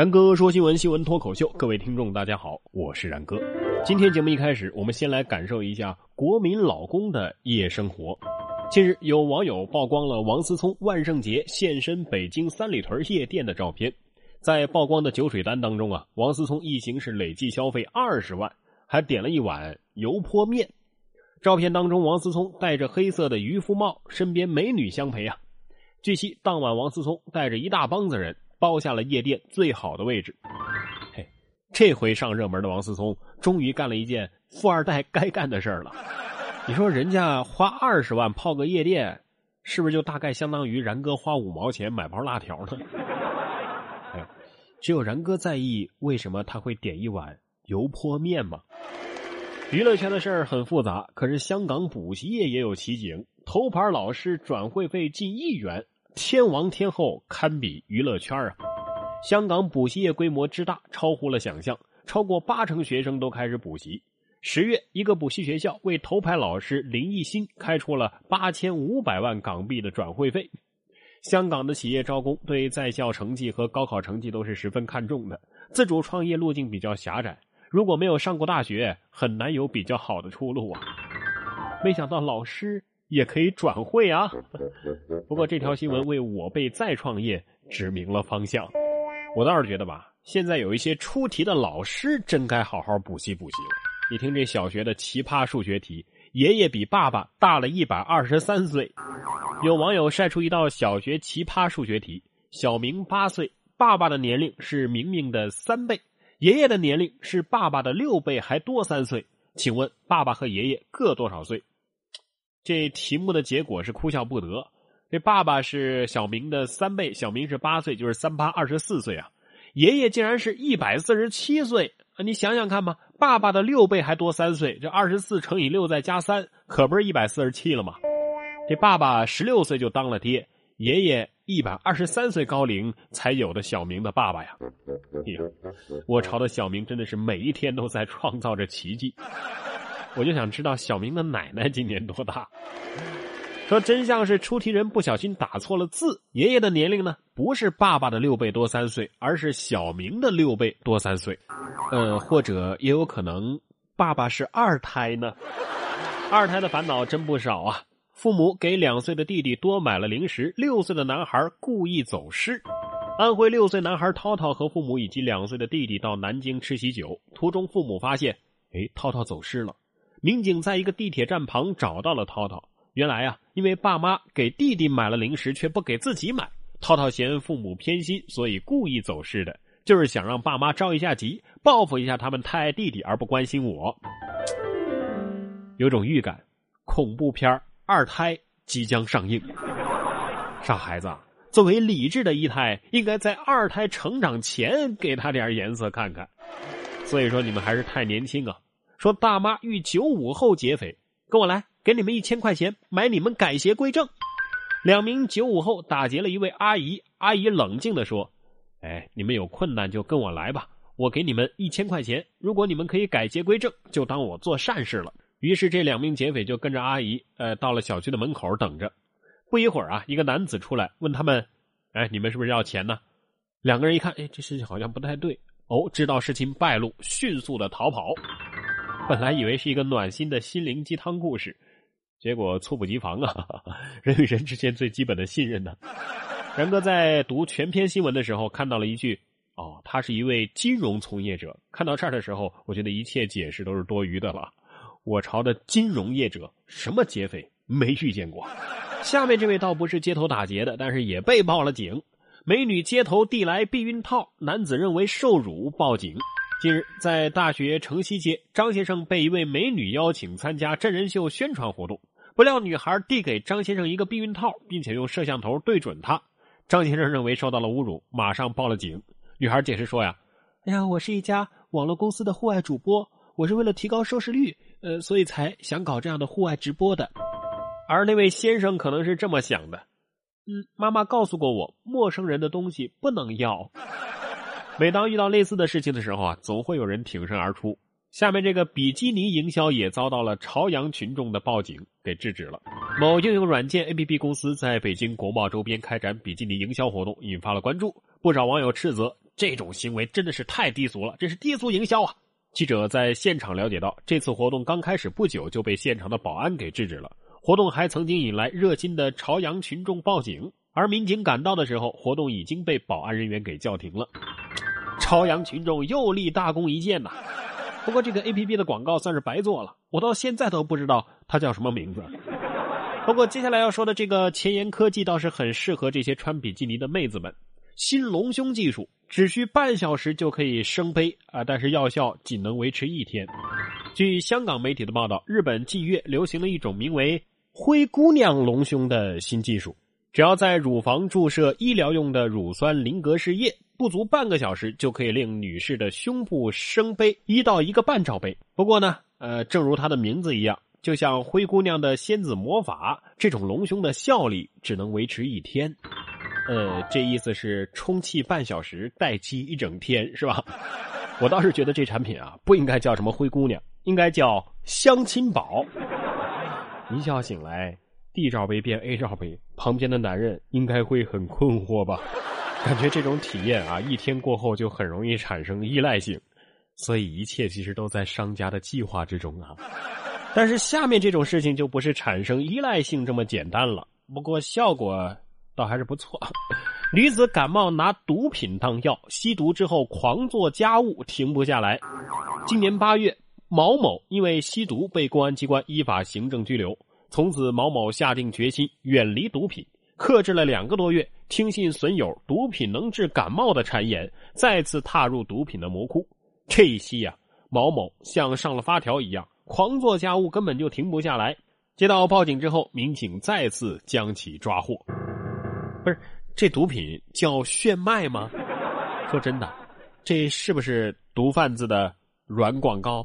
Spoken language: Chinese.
然哥说新闻，新闻脱口秀，各位听众大家好，我是然哥。今天节目一开始，我们先来感受一下国民老公的夜生活。近日，有网友曝光了王思聪万圣节现身北京三里屯夜店的照片。在曝光的酒水单当中啊，王思聪一行是累计消费二十万，还点了一碗油泼面。照片当中，王思聪戴着黑色的渔夫帽，身边美女相陪啊。据悉，当晚王思聪带着一大帮子人。包下了夜店最好的位置，嘿，这回上热门的王思聪终于干了一件富二代该干的事儿了。你说人家花二十万泡个夜店，是不是就大概相当于然哥花五毛钱买包辣条呢？哎，只有然哥在意为什么他会点一碗油泼面吗？娱乐圈的事儿很复杂，可是香港补习业也有奇景，头牌老师转会费近亿元。天王天后堪比娱乐圈啊！香港补习业规模之大，超乎了想象，超过八成学生都开始补习。十月，一个补习学校为头牌老师林艺新开出了八千五百万港币的转会费。香港的企业招工对在校成绩和高考成绩都是十分看重的，自主创业路径比较狭窄，如果没有上过大学，很难有比较好的出路啊！没想到老师。也可以转会啊，不过这条新闻为我辈再创业指明了方向。我倒是觉得吧，现在有一些出题的老师真该好好补习补习了。你听这小学的奇葩数学题，爷爷比爸爸大了一百二十三岁。有网友晒出一道小学奇葩数学题：小明八岁，爸爸的年龄是明明的三倍，爷爷的年龄是爸爸的六倍还多三岁。请问爸爸和爷爷各多少岁？这题目的结果是哭笑不得。这爸爸是小明的三倍，小明是八岁，就是三八二十四岁啊。爷爷竟然是一百四十七岁啊！你想想看吧，爸爸的六倍还多三岁，这二十四乘以六再加三，可不是一百四十七了吗？这爸爸十六岁就当了爹，爷爷一百二十三岁高龄才有的小明的爸爸呀！哎呀，我朝的小明真的是每一天都在创造着奇迹。我就想知道小明的奶奶今年多大？说真相是出题人不小心打错了字，爷爷的年龄呢不是爸爸的六倍多三岁，而是小明的六倍多三岁。呃，或者也有可能爸爸是二胎呢。二胎的烦恼真不少啊！父母给两岁的弟弟多买了零食，六岁的男孩故意走失。安徽六岁男孩涛涛和父母以及两岁的弟弟到南京吃喜酒，途中父母发现，哎，涛涛走失了。民警在一个地铁站旁找到了涛涛。原来啊，因为爸妈给弟弟买了零食，却不给自己买，涛涛嫌父母偏心，所以故意走失的，就是想让爸妈着一下急，报复一下他们太爱弟弟而不关心我。有种预感，恐怖片二胎即将上映。傻孩子，作为理智的一胎，应该在二胎成长前给他点颜色看看。所以说，你们还是太年轻啊。说大妈遇九五后劫匪，跟我来，给你们一千块钱买你们改邪归正。两名九五后打劫了一位阿姨，阿姨冷静的说：“哎，你们有困难就跟我来吧，我给你们一千块钱。如果你们可以改邪归正，就当我做善事了。”于是这两名劫匪就跟着阿姨，呃，到了小区的门口等着。不一会儿啊，一个男子出来问他们：“哎，你们是不是要钱呢？”两个人一看，哎，这事情好像不太对哦，知道事情败露，迅速的逃跑。本来以为是一个暖心的心灵鸡汤故事，结果猝不及防啊！人与人之间最基本的信任呢？然哥在读全篇新闻的时候看到了一句：“哦，他是一位金融从业者。”看到这儿的时候，我觉得一切解释都是多余的了。我朝的金融业者，什么劫匪没遇见过？下面这位倒不是街头打劫的，但是也被报了警。美女街头递来避孕套，男子认为受辱报警。近日，在大学城西街，张先生被一位美女邀请参加真人秀宣传活动，不料女孩递给张先生一个避孕套，并且用摄像头对准他。张先生认为受到了侮辱，马上报了警。女孩解释说：“呀，哎呀，我是一家网络公司的户外主播，我是为了提高收视率，呃，所以才想搞这样的户外直播的。”而那位先生可能是这么想的：“嗯，妈妈告诉过我，陌生人的东西不能要。”每当遇到类似的事情的时候啊，总会有人挺身而出。下面这个比基尼营销也遭到了朝阳群众的报警给制止了。某应用软件 APP 公司在北京国贸周边开展比基尼营销活动，引发了关注。不少网友斥责这种行为真的是太低俗了，这是低俗营销啊！记者在现场了解到，这次活动刚开始不久就被现场的保安给制止了。活动还曾经引来热心的朝阳群众报警，而民警赶到的时候，活动已经被保安人员给叫停了。朝阳群众又立大功一件呐！不过这个 A P P 的广告算是白做了，我到现在都不知道它叫什么名字。不过接下来要说的这个前沿科技倒是很适合这些穿比基尼的妹子们。新隆胸技术只需半小时就可以升杯啊，但是药效仅能维持一天。据香港媒体的报道，日本近月流行了一种名为“灰姑娘隆胸”的新技术，只要在乳房注射医疗用的乳酸林格氏液，不足半个小时就可以令女士的胸部升杯一到一个半罩杯。不过呢，呃，正如它的名字一样。就像灰姑娘的仙子魔法，这种隆胸的效力只能维持一天。呃，这意思是充气半小时，待机一整天，是吧？我倒是觉得这产品啊，不应该叫什么灰姑娘，应该叫相亲宝。一觉醒来，D 罩杯变 A 罩杯，旁边的男人应该会很困惑吧？感觉这种体验啊，一天过后就很容易产生依赖性，所以一切其实都在商家的计划之中啊。但是下面这种事情就不是产生依赖性这么简单了。不过效果倒还是不错。女子感冒拿毒品当药，吸毒之后狂做家务，停不下来。今年八月，毛某因为吸毒被公安机关依法行政拘留。从此，毛某下定决心远离毒品，克制了两个多月，听信损友“毒品能治感冒”的谗言，再次踏入毒品的魔窟。这一吸呀，毛某像上了发条一样。狂做家务根本就停不下来。接到报警之后，民警再次将其抓获。不是这毒品叫炫迈吗？说真的，这是不是毒贩子的软广告？